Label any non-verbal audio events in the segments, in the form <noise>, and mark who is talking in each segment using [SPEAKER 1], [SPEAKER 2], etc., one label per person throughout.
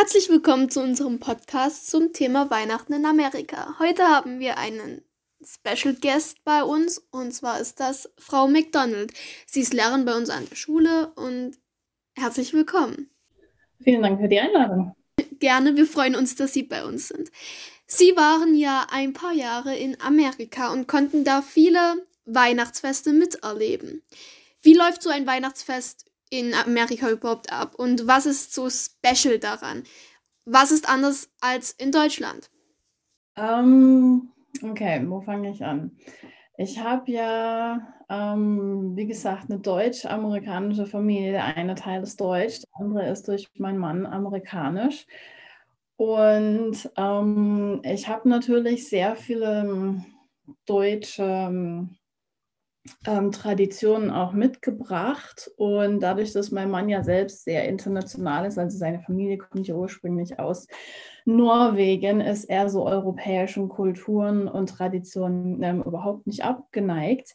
[SPEAKER 1] Herzlich willkommen zu unserem Podcast zum Thema Weihnachten in Amerika. Heute haben wir einen Special Guest bei uns und zwar ist das Frau McDonald. Sie ist Lehrerin bei uns an der Schule und herzlich willkommen.
[SPEAKER 2] Vielen Dank für die Einladung.
[SPEAKER 1] Gerne, wir freuen uns, dass Sie bei uns sind. Sie waren ja ein paar Jahre in Amerika und konnten da viele Weihnachtsfeste miterleben. Wie läuft so ein Weihnachtsfest in Amerika überhaupt ab? Und was ist so special daran? Was ist anders als in Deutschland?
[SPEAKER 2] Um, ähm, okay, wo fange ich an? Ich habe ja, ähm, wie gesagt, eine deutsch-amerikanische Familie. Der eine Teil ist deutsch, der andere ist durch meinen Mann amerikanisch. Und ähm, ich habe natürlich sehr viele deutsche ähm, Traditionen auch mitgebracht. Und dadurch, dass mein Mann ja selbst sehr international ist, also seine Familie kommt ja ursprünglich aus Norwegen, ist er so europäischen Kulturen und Traditionen ähm, überhaupt nicht abgeneigt.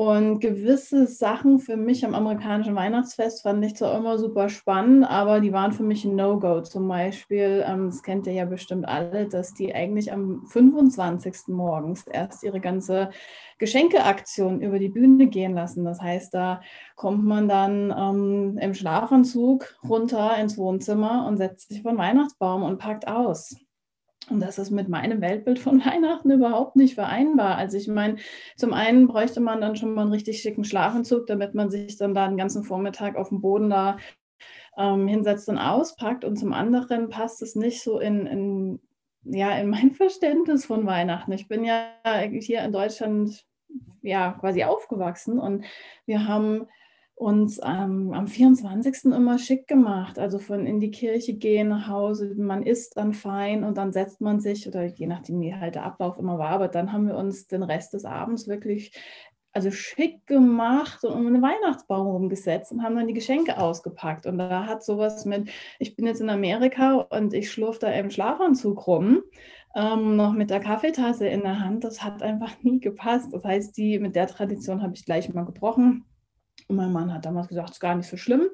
[SPEAKER 2] Und gewisse Sachen für mich am amerikanischen Weihnachtsfest fand ich zwar immer super spannend, aber die waren für mich ein No-Go. Zum Beispiel, ähm, das kennt ihr ja bestimmt alle, dass die eigentlich am 25. morgens erst ihre ganze Geschenkeaktion über die Bühne gehen lassen. Das heißt, da kommt man dann ähm, im Schlafanzug runter ins Wohnzimmer und setzt sich vor den Weihnachtsbaum und packt aus. Und das ist mit meinem Weltbild von <laughs> Weihnachten überhaupt nicht vereinbar. Also ich meine, zum einen bräuchte man dann schon mal einen richtig schicken Schlafanzug, damit man sich dann da den ganzen Vormittag auf dem Boden da ähm, hinsetzt und auspackt. Und zum anderen passt es nicht so in, in, ja, in mein <laughs> Verständnis von Weihnachten. Ich bin ja hier in Deutschland ja quasi aufgewachsen und wir haben uns ähm, am 24. immer schick gemacht. Also von in die Kirche gehen, nach Hause, man isst dann fein und dann setzt man sich, oder je nachdem, wie halt der Ablauf immer war, aber dann haben wir uns den Rest des Abends wirklich also schick gemacht und um einen Weihnachtsbaum rumgesetzt und haben dann die Geschenke ausgepackt. Und da hat sowas mit, ich bin jetzt in Amerika und ich schlurf da im Schlafanzug rum, ähm, noch mit der Kaffeetasse in der Hand. Das hat einfach nie gepasst. Das heißt, die mit der Tradition habe ich gleich mal gebrochen. Und mein Mann hat damals gesagt, es ist gar nicht so schlimm.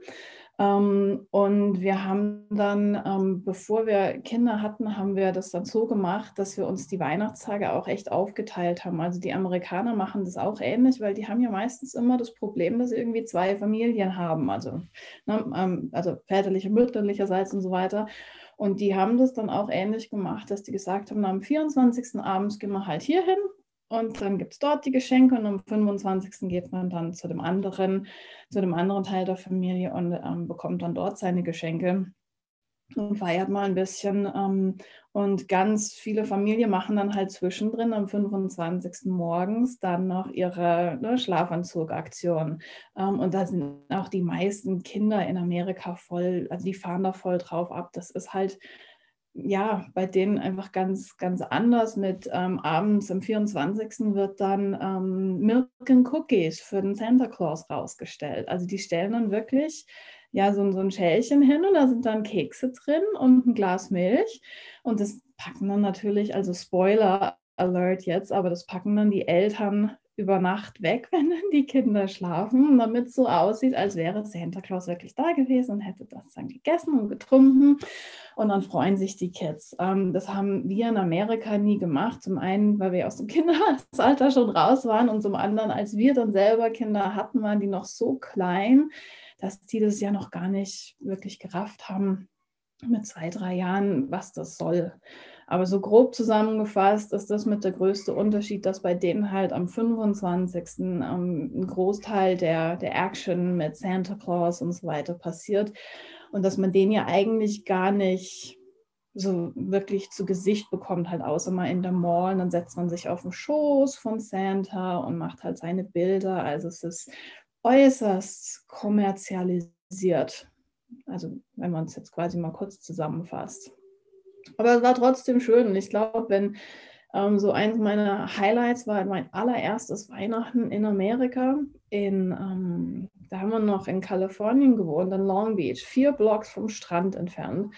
[SPEAKER 2] Ähm, und wir haben dann, ähm, bevor wir Kinder hatten, haben wir das dann so gemacht, dass wir uns die Weihnachtstage auch echt aufgeteilt haben. Also die Amerikaner machen das auch ähnlich, weil die haben ja meistens immer das Problem, dass sie irgendwie zwei Familien haben, also, ne, ähm, also väterlicher, mütterlicherseits und so weiter. Und die haben das dann auch ähnlich gemacht, dass die gesagt haben, am 24. abends gehen wir halt hier hin und dann gibt es dort die Geschenke und am 25. geht man dann zu dem anderen, zu dem anderen Teil der Familie und ähm, bekommt dann dort seine Geschenke und feiert mal ein bisschen. Ähm, und ganz viele Familien machen dann halt zwischendrin am 25. morgens dann noch ihre ne, Schlafanzugaktion. Ähm, und da sind auch die meisten Kinder in Amerika voll, also die fahren da voll drauf ab. Das ist halt ja, bei denen einfach ganz, ganz anders mit ähm, abends am 24. wird dann ähm, Milk and Cookies für den Santa Claus rausgestellt. Also die stellen dann wirklich ja so, so ein Schälchen hin und da sind dann Kekse drin und ein Glas Milch und das packen dann natürlich, also Spoiler Alert jetzt, aber das packen dann die Eltern über Nacht weg, <laughs> wenn dann die Kinder schlafen, damit es so aussieht, als wäre Santa Claus wirklich da gewesen und hätte das dann gegessen und getrunken. Und dann freuen sich die Kids. Ähm, das haben wir in Amerika nie gemacht. Zum einen, weil wir aus dem <laughs> Kindesalter schon raus waren und zum anderen, als wir dann selber Kinder hatten, waren die noch so klein, dass die das ja noch gar nicht wirklich gerafft haben mit zwei, drei Jahren, was das soll. Aber so grob zusammengefasst ist das mit der größte Unterschied, dass bei denen halt am 25. Ähm, ein Großteil der, der Action mit Santa Claus und so weiter passiert und dass man den ja eigentlich gar nicht so wirklich zu Gesicht bekommt, halt außer mal in der Mall. Und dann setzt man sich auf den Schoß von Santa und macht halt seine Bilder. Also es ist äußerst kommerzialisiert. Also wenn man es jetzt quasi mal kurz zusammenfasst. Aber es war trotzdem schön. Und ich glaube, wenn ähm, so eins meiner Highlights war mein allererstes Weihnachten in Amerika. In, ähm, da haben wir noch in Kalifornien gewohnt, in Long Beach, vier Blocks vom Strand entfernt.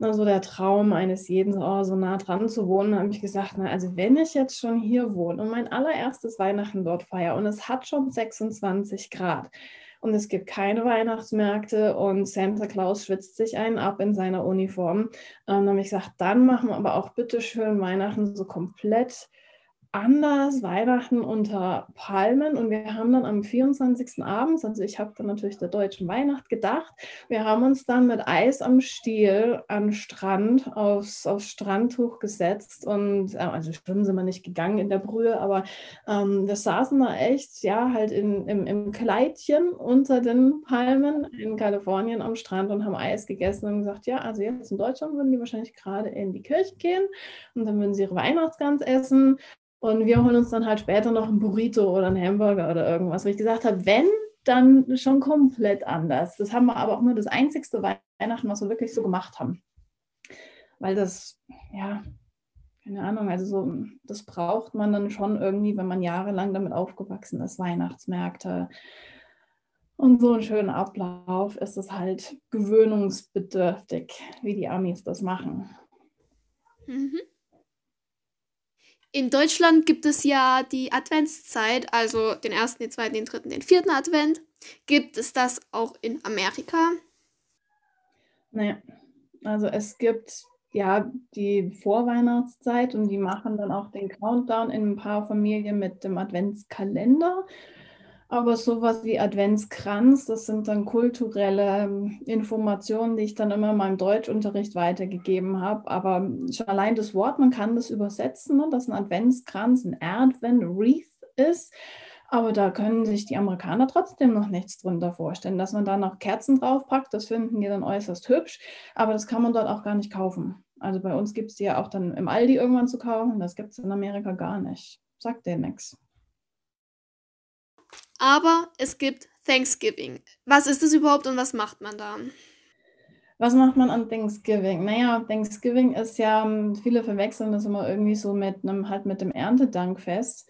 [SPEAKER 2] Also der Traum eines jeden, oh, so nah dran zu wohnen, habe ich gesagt, na, also wenn ich jetzt schon hier wohne und mein allererstes Weihnachten dort feiere und es hat schon 26 Grad, und es gibt keine Weihnachtsmärkte und Santa Claus schwitzt sich einen ab in seiner Uniform. Ähm, dann habe ich gesagt, dann machen wir aber auch bitte schön Weihnachten so komplett anders Weihnachten unter Palmen und wir haben dann am 24. abends, also ich habe dann natürlich der deutschen Weihnacht gedacht, wir haben uns dann mit Eis am Stiel am Strand aufs, aufs Strandtuch gesetzt und äh, also schwimmen sind wir nicht gegangen in der Brühe, aber ähm, wir saßen da echt, ja, halt in, im, im Kleidchen unter den Palmen in Kalifornien am Strand und haben Eis gegessen und gesagt, ja, also jetzt in Deutschland würden die wahrscheinlich gerade in die Kirche gehen und dann würden sie ihre Weihnachtsgans essen und wir holen uns dann halt später noch ein Burrito oder einen Hamburger oder irgendwas, wo ich gesagt habe, wenn, dann schon komplett anders. Das haben wir aber auch nur das einzigste Weihnachten, was wir wirklich so gemacht haben. Weil das, ja, keine Ahnung, also so, das braucht man dann schon irgendwie, wenn man jahrelang damit aufgewachsen ist, Weihnachtsmärkte. Und so einen schönen Ablauf ist es halt gewöhnungsbedürftig, wie die Amis das machen.
[SPEAKER 1] Mhm. In Deutschland gibt es ja die Adventszeit, also den ersten, den zweiten, den dritten, den vierten Advent. Gibt es das auch in Amerika?
[SPEAKER 2] Naja, also es gibt ja die Vorweihnachtszeit und die machen dann auch den Countdown in ein paar Familien mit dem Adventskalender. Aber sowas wie Adventskranz, das sind dann kulturelle ähm, Informationen, die ich dann immer in meinem Deutschunterricht weitergegeben habe. Aber schon allein das Wort, man kann das übersetzen, ne, dass ein Adventskranz ein Advent Wreath ist. Aber da können sich die Amerikaner trotzdem noch nichts drunter vorstellen. Dass man da noch Kerzen draufpackt, das finden die dann äußerst hübsch. Aber das kann man dort auch gar nicht kaufen. Also bei uns gibt es die ja auch dann im Aldi irgendwann zu kaufen. Das gibt es in Amerika gar nicht. Sagt dir nichts.
[SPEAKER 1] Aber es gibt Thanksgiving. Was ist das überhaupt und was macht man da?
[SPEAKER 2] Was macht man an Thanksgiving? Naja, Thanksgiving ist ja, ähm, viele verwechseln das immer irgendwie so mit einem, halt mit dem Erntedankfest.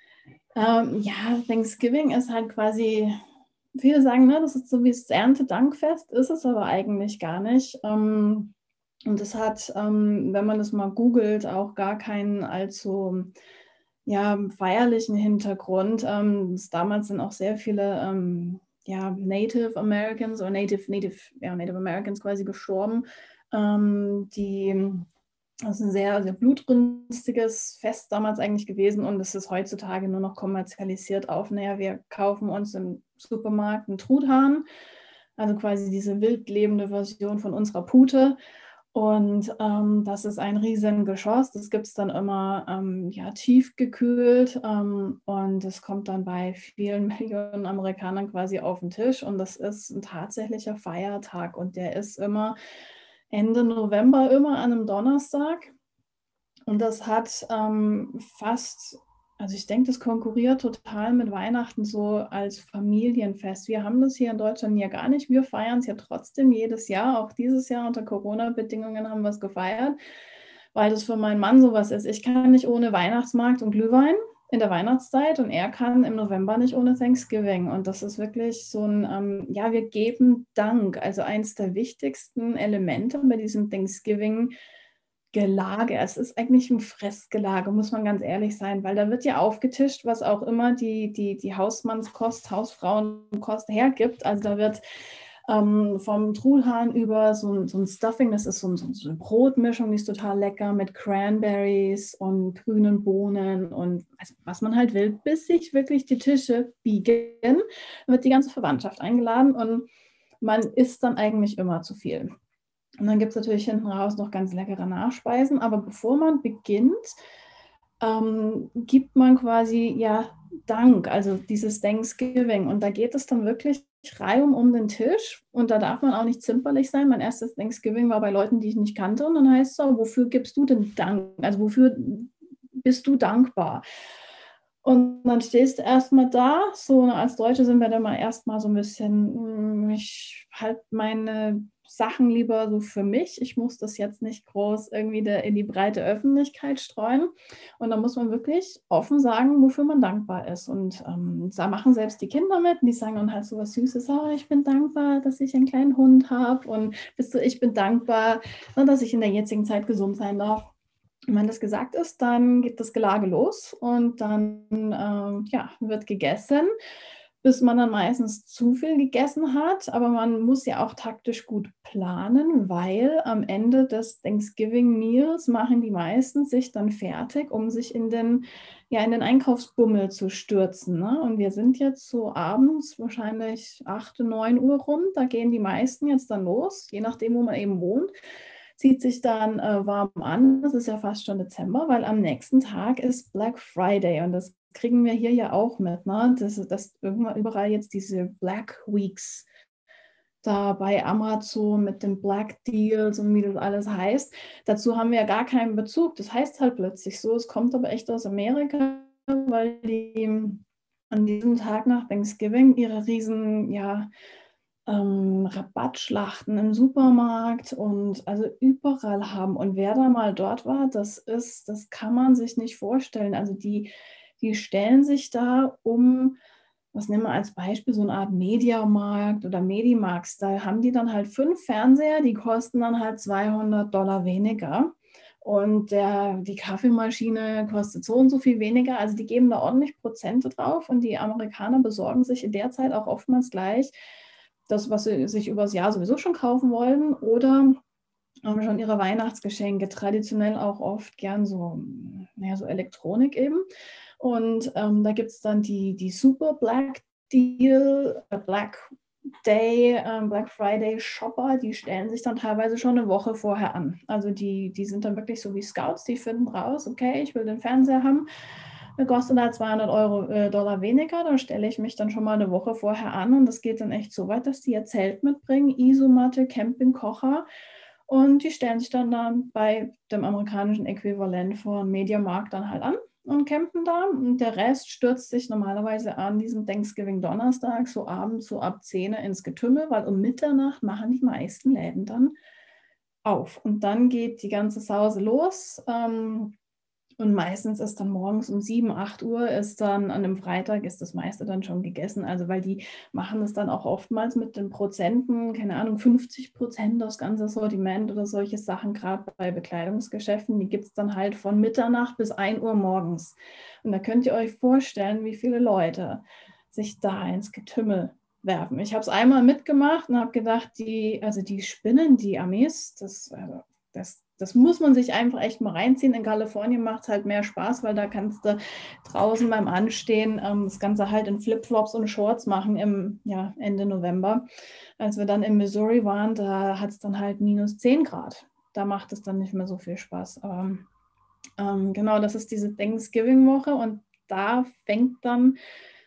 [SPEAKER 2] Ähm, ja, Thanksgiving ist halt quasi, viele sagen, ne, das ist so wie das Erntedankfest, ist es aber eigentlich gar nicht. Ähm, und es hat, ähm, wenn man das mal googelt, auch gar keinen allzu ja, feierlichen Hintergrund. Ähm, damals sind auch sehr viele ähm, ja, Native Americans oder Native, Native, ja, Native Americans quasi gestorben, ähm, die das ist ein sehr, sehr blutrünstiges Fest damals eigentlich gewesen und es ist heutzutage nur noch kommerzialisiert auf. Naja, wir kaufen uns im Supermarkt einen Truthahn, also quasi diese wild lebende Version von unserer Pute und ähm, das ist ein Riesengeschoss. Das gibt es dann immer ähm, ja, tiefgekühlt ähm, und es kommt dann bei vielen <laughs> Millionen Amerikanern quasi auf den Tisch. Und das ist ein tatsächlicher Feiertag und der ist immer Ende November, immer an einem Donnerstag. Und das hat ähm, fast also ich denke, das konkurriert total mit Weihnachten so als Familienfest. Wir haben das hier in Deutschland ja gar nicht. Wir feiern es ja trotzdem jedes Jahr. Auch dieses Jahr unter Corona-Bedingungen haben wir es gefeiert, weil das für meinen Mann sowas ist. Ich kann nicht ohne Weihnachtsmarkt und Glühwein in der Weihnachtszeit und er kann im November nicht ohne Thanksgiving. Und das ist wirklich so ein, ähm, ja, wir geben Dank. Also eins der wichtigsten Elemente bei diesem Thanksgiving Gelage. Es ist eigentlich ein Fressgelage, muss man ganz ehrlich sein, weil da wird ja aufgetischt, was auch immer die, die, die Hausmannskost, Hausfrauenkost hergibt. Also da wird ähm, vom Truthahn über so ein, so ein Stuffing, das ist so, ein, so, eine Brotmischung, die ist total lecker mit Cranberries und grünen Bohnen und also, was man halt will, bis sich wirklich die Tische biegen, wird die ganze Verwandtschaft eingeladen und man isst dann eigentlich immer zu viel. Und dann gibt es natürlich hinten raus noch ganz leckere Nachspeisen. Aber bevor man beginnt, ähm, gibt man quasi ja Dank, also dieses Thanksgiving. Und da geht es dann wirklich reihum um den Tisch. Und da darf man auch nicht zimperlich sein. Mein erstes Thanksgiving war bei Leuten, die ich nicht kannte. Und dann heißt es so, wofür gibst du denn Dank? Also wofür bist du dankbar? Und dann stehst du erstmal da, so als Deutsche sind wir dann mal erstmal so ein bisschen, hm, ich halte meine Sachen lieber so für mich. Ich muss das jetzt nicht groß irgendwie in die breite Öffentlichkeit streuen. Und da muss man wirklich offen sagen, wofür man dankbar ist. Und ähm, da machen selbst die Kinder mit. Und die sagen dann halt so was Süßes. Oh, ich bin dankbar, dass ich einen kleinen Hund habe. Und bist du, ich bin dankbar, ne, dass ich in der jetzigen Zeit gesund sein darf. Und wenn das gesagt ist, dann geht das Gelage los und dann ähm, ja, wird gegessen bis man dann meistens zu viel gegessen hat. Aber man muss ja auch taktisch gut planen, weil am Ende des Thanksgiving Meals machen die meisten sich dann fertig, um sich in den, ja, in den Einkaufsbummel zu stürzen. Ne? Und wir sind jetzt so abends wahrscheinlich 8, 9 Uhr rum. Da gehen die meisten jetzt dann los, je nachdem, wo man eben wohnt zieht sich dann äh, warm an. Das ist ja fast schon Dezember, weil am nächsten Tag ist Black Friday und das kriegen wir hier ja auch mit, ne? dass, dass überall jetzt diese Black Weeks da bei Amazon mit den Black Deals und wie das alles heißt. Dazu haben wir ja gar keinen Bezug. Das heißt halt plötzlich so. Es kommt aber echt aus Amerika, weil die an diesem Tag nach Thanksgiving ihre riesen, ja, ähm, Rabattschlachten im Supermarkt und also überall haben. Und wer da mal dort war, das ist, das kann man sich nicht vorstellen. Also die, die stellen sich da um, was nehmen wir als Beispiel, so eine Art Mediamarkt oder Medimax. Da haben die dann halt fünf Fernseher, die kosten dann halt 200 Dollar weniger. Und der, die Kaffeemaschine kostet so und so viel weniger. Also die geben da ordentlich Prozente drauf. Und die Amerikaner besorgen sich in der Zeit auch oftmals gleich das, was sie sich übers Jahr sowieso schon kaufen wollen oder haben schon ihre Weihnachtsgeschenke, traditionell auch oft gern so, naja, so Elektronik eben. Und ähm, da gibt es dann die, die Super Black Deal, äh, Black Day, ähm, Black Friday Shopper, die stellen sich dann teilweise schon eine Woche vorher an. Also die, die sind dann wirklich so wie Scouts, die finden raus, okay, ich will den Fernseher haben kostet halt 200 Euro, äh, Dollar weniger. Da stelle ich mich dann schon mal eine Woche vorher an und das geht dann echt so weit, dass die ihr Zelt mitbringen, Isomatte, Campingkocher und die stellen sich dann, dann bei dem amerikanischen Äquivalent von Mediamarkt dann halt an und campen da. Und der Rest stürzt sich normalerweise an diesem Thanksgiving Donnerstag, so abends, so ab 10 ins Getümmel, weil um Mitternacht machen die meisten Läden dann auf. Und dann geht die ganze Sause los. Ähm, und meistens ist dann morgens um 7, 8 Uhr ist dann an einem Freitag ist das meiste dann schon gegessen. Also weil die machen es dann auch oftmals mit den Prozenten, keine Ahnung, 50 Prozent das ganze Sortiment oder solche Sachen, gerade bei Bekleidungsgeschäften, die gibt es dann halt von Mitternacht bis 1 Uhr morgens. Und da könnt ihr euch vorstellen, wie viele Leute sich da ins Getümmel werfen. Ich habe es einmal mitgemacht und habe gedacht, die, also die Spinnen, die Amis, das, also das das muss man sich einfach echt mal reinziehen. In Kalifornien macht es halt mehr Spaß, weil da kannst du draußen beim Anstehen ähm, das Ganze halt in Flipflops und Shorts machen im ja, Ende November. Als wir dann in Missouri waren, da hat es dann halt minus 10 Grad. Da macht es dann nicht mehr so viel Spaß. Aber ähm, genau, das ist diese Thanksgiving-Woche und da fängt dann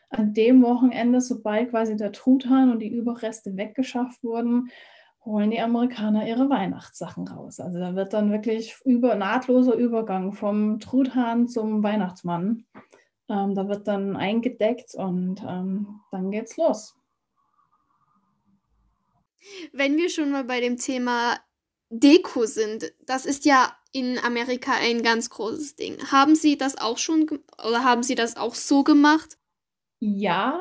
[SPEAKER 2] an dem Wochenende, sobald quasi der Truthahn und die Überreste weggeschafft wurden, holen die Amerikaner ihre Weihnachtssachen raus. Also da wird dann wirklich über, nahtloser Übergang vom Truthahn zum Weihnachtsmann. Ähm, da wird dann eingedeckt und ähm, dann geht's los.
[SPEAKER 1] Wenn wir schon mal bei dem Thema Deko sind, das ist ja in Amerika ein ganz großes Ding. Haben Sie das auch schon oder haben Sie das auch so gemacht?
[SPEAKER 2] Ja,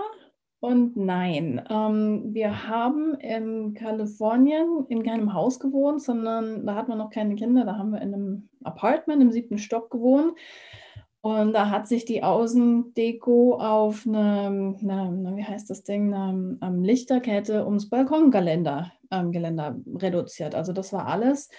[SPEAKER 2] und nein, ähm, wir haben in Kalifornien in keinem Haus gewohnt, sondern da hatten wir noch keine Kinder. Da haben wir in einem Apartment im siebten Stock gewohnt. Und da hat sich die Außendeko auf eine, eine wie heißt das Ding, eine, eine Lichterkette ums Balkongeländer ähm, Geländer reduziert. Also das war alles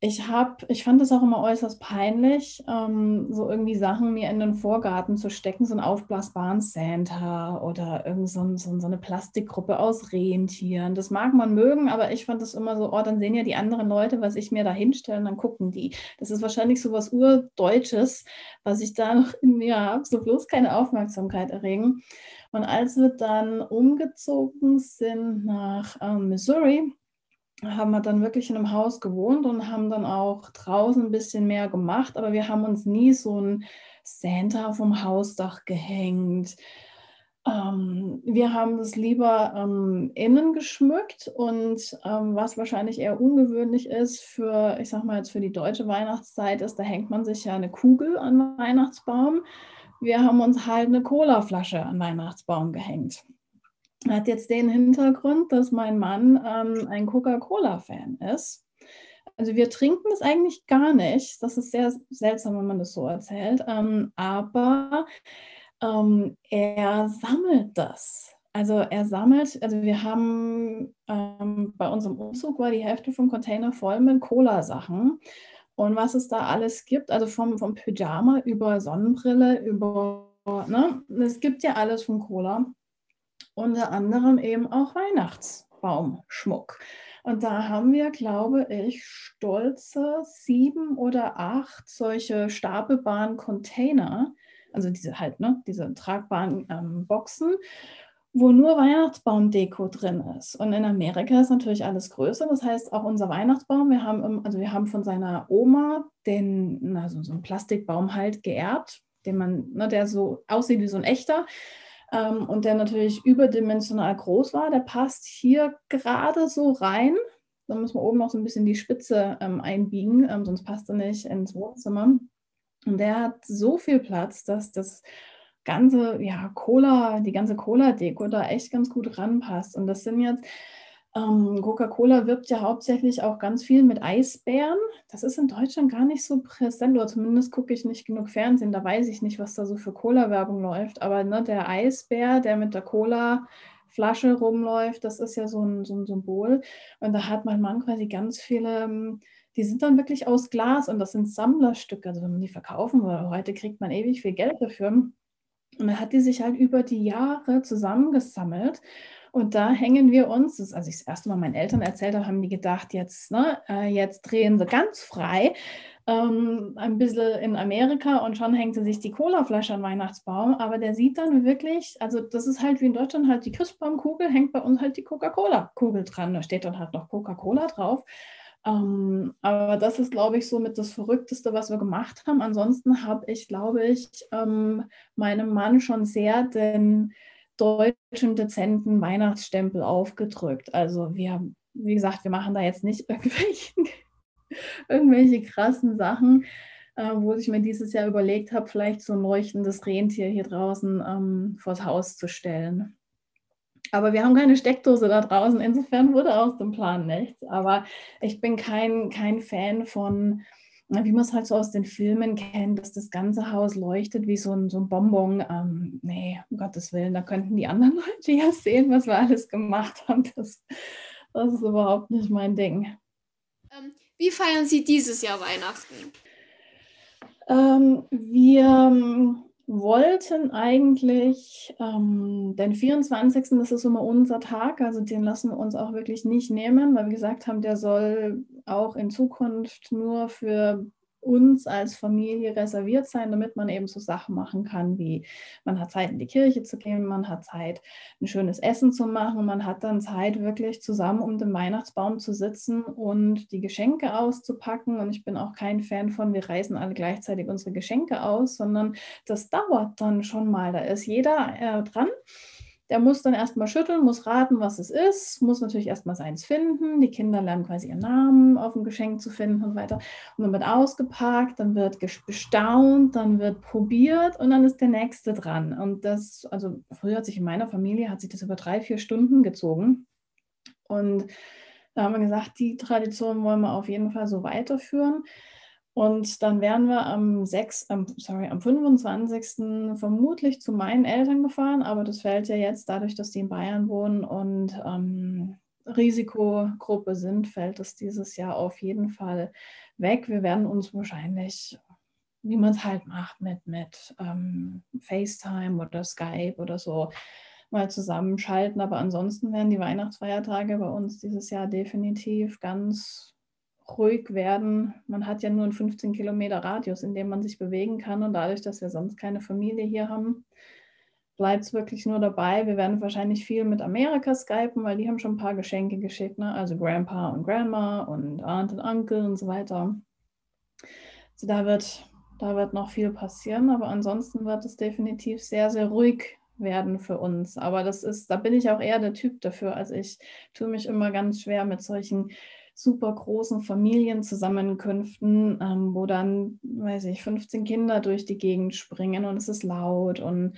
[SPEAKER 2] ich habe, ich fand es auch immer äußerst peinlich, ähm, so irgendwie Sachen mir in den Vorgarten zu stecken, so einen aufblasbaren Santa oder irgend so, so, so, eine Plastikgruppe aus Rentieren. Das mag man mögen, aber ich fand es immer so, oh, dann sehen ja die anderen Leute, was ich mir da hinstelle dann gucken die. Das ist wahrscheinlich so was Urdeutsches, was ich da <laughs> noch in mir habe, so bloß keine Aufmerksamkeit erregen. Und als wir dann umgezogen sind nach ähm, Missouri, haben wir dann wirklich in einem Haus gewohnt und haben dann auch draußen ein bisschen mehr gemacht, aber wir haben uns nie so ein Santa vom Hausdach gehängt. Ähm, wir haben das lieber ähm, innen geschmückt und ähm, was wahrscheinlich eher ungewöhnlich ist für, ich sag mal jetzt für die deutsche Weihnachtszeit ist, da hängt man sich ja eine Kugel an den Weihnachtsbaum. Wir haben uns halt eine Colaflasche an den Weihnachtsbaum gehängt hat jetzt den Hintergrund, dass mein Mann ähm, ein Coca-Cola-Fan ist. Also wir trinken es eigentlich gar nicht. Das ist sehr seltsam, wenn man das so erzählt. Ähm, aber ähm, er sammelt das. Also er sammelt, also wir haben ähm, bei unserem Umzug war die Hälfte vom Container voll mit Cola-Sachen. Und was es da alles gibt, also vom, vom Pyjama über Sonnenbrille, über, ne, es gibt ja alles von Cola. Unter anderem eben auch Weihnachtsbaumschmuck. Und da haben wir, glaube ich, stolze sieben oder acht solche stapelbaren Container, also diese halt, ne, diese tragbaren ähm, Boxen wo nur Weihnachtsbaumdeko drin ist. Und in Amerika ist natürlich alles größer. Das heißt, auch unser Weihnachtsbaum, wir haben, also wir haben von seiner Oma den, also so einen Plastikbaum halt geerbt, den man, ne, der so aussieht wie so ein echter ähm, und der natürlich überdimensional groß war. Der passt hier gerade so rein. Da müssen wir oben noch so ein bisschen die Spitze ähm, einbiegen, ähm, sonst passt er nicht ins Wohnzimmer. Und der hat so viel Platz, dass das ganze, ja, Cola, die ganze Cola-Deko da echt ganz gut ranpasst. Und das sind jetzt, ähm, Coca-Cola wirbt ja hauptsächlich auch ganz viel mit Eisbären. Das ist in Deutschland gar nicht so präsent, oder zumindest gucke ich nicht genug Fernsehen, da weiß ich nicht, was da so für Cola-Werbung läuft. Aber ne, der Eisbär, der mit der Cola Flasche rumläuft, das ist ja so ein, so ein Symbol. Und da hat mein Mann quasi ganz viele, ähm, die sind dann wirklich aus Glas und das sind Sammlerstücke. Also wenn man die verkaufen will, heute kriegt man ewig viel Geld dafür. Und dann hat die sich halt über die Jahre zusammengesammelt. Und da hängen wir uns, das, als ich das erste Mal meinen Eltern erzählt habe, haben die gedacht, jetzt, ne, äh, jetzt drehen sie ganz frei, ähm, ein bisschen in Amerika und schon hängt sie sich die Colaflasche an Weihnachtsbaum. Aber der sieht dann wirklich, also das ist halt wie in Deutschland halt die Christbaumkugel, hängt bei uns halt die Coca-Cola-Kugel dran. Da steht dann halt noch Coca-Cola drauf. Ähm, aber das ist, glaube ich, so mit das Verrückteste, was wir gemacht haben. Ansonsten habe ich, glaube ich, ähm, meinem Mann schon sehr den deutschen dezenten Weihnachtsstempel aufgedrückt. Also wir, wie gesagt, wir machen da jetzt nicht <laughs> irgendwelche, irgendwelche krassen Sachen, äh, wo ich mir dieses Jahr überlegt habe, vielleicht so ein leuchtendes Rentier hier draußen ähm, vors Haus zu stellen. Aber wir haben keine Steckdose da draußen. Insofern wurde aus dem Plan nichts. Aber ich bin kein, kein Fan von, wie man es halt so aus den Filmen kennt, dass das ganze Haus leuchtet wie so ein, so ein Bonbon. Ähm, nee, um Gottes Willen, da könnten die anderen <laughs> Leute ja sehen, was wir alles gemacht haben. Das, das ist überhaupt nicht mein Ding.
[SPEAKER 1] Ähm, wie feiern Sie dieses Jahr Weihnachten?
[SPEAKER 2] Ähm, wir wollten eigentlich ähm, den 24. Das ist immer unser Tag, also den lassen wir uns auch wirklich nicht nehmen, weil wir gesagt haben, der soll auch in Zukunft nur für uns als Familie reserviert sein, damit man eben so Sachen machen kann, wie man hat Zeit in die Kirche zu gehen, man hat Zeit, ein schönes Essen zu machen, man hat dann Zeit, wirklich zusammen um den Weihnachtsbaum zu sitzen und die Geschenke auszupacken. Und ich bin auch kein Fan von, wir reißen alle gleichzeitig unsere Geschenke aus, sondern das dauert dann schon mal. Da ist jeder äh, dran der muss dann erstmal schütteln, muss raten, was es ist, muss natürlich erstmal seins finden. Die Kinder lernen quasi ihren Namen auf dem Geschenk zu finden und weiter. Und dann wird ausgepackt, dann wird bestaunt, dann wird probiert und dann ist der nächste dran. Und das, also früher hat sich in meiner Familie, hat sich das über drei, vier Stunden gezogen. Und da haben wir gesagt, die Tradition wollen wir auf jeden Fall so weiterführen. Und dann wären wir am 6, am, sorry, am 25. vermutlich zu meinen Eltern gefahren, aber das fällt ja jetzt dadurch, dass die in Bayern wohnen und ähm, Risikogruppe sind, fällt es dieses Jahr auf jeden Fall weg. Wir werden uns wahrscheinlich, wie man es halt macht, mit, mit ähm, FaceTime oder Skype oder so mal zusammenschalten. Aber ansonsten werden die Weihnachtsfeiertage bei uns dieses Jahr definitiv ganz ruhig werden. Man hat ja nur einen 15 Kilometer Radius, in dem man sich bewegen kann. Und dadurch, dass wir sonst keine Familie hier haben, bleibt es wirklich nur dabei. Wir werden wahrscheinlich viel mit Amerika skypen, weil die haben schon ein paar Geschenke geschickt. Ne? Also Grandpa und Grandma und Aunt und Onkel und so weiter. Also da wird, da wird noch viel passieren. Aber ansonsten wird es definitiv sehr, sehr ruhig werden für uns. Aber das ist, da bin ich auch eher der Typ dafür. Also ich tue mich immer ganz schwer mit solchen super großen Familienzusammenkünften, ähm, wo dann, weiß ich, 15 Kinder durch die Gegend springen und es ist laut und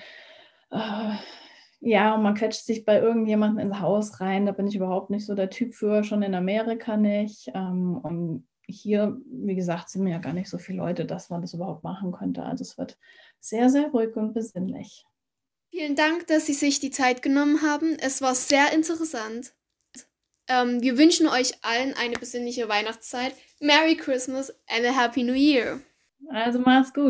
[SPEAKER 2] äh, ja, und man quetscht sich bei irgendjemandem ins Haus rein. Da bin ich überhaupt nicht so der Typ für, schon in Amerika nicht. Ähm, und hier, wie gesagt, sind mir ja gar nicht so viele Leute, dass man das überhaupt machen könnte. Also es wird sehr, sehr ruhig und besinnlich.
[SPEAKER 1] Vielen Dank, dass Sie sich die Zeit genommen haben. Es war sehr interessant. Ähm, wir wünschen euch allen eine besinnliche Weihnachtszeit. Merry Christmas and a Happy New Year.
[SPEAKER 2] Also mach's gut.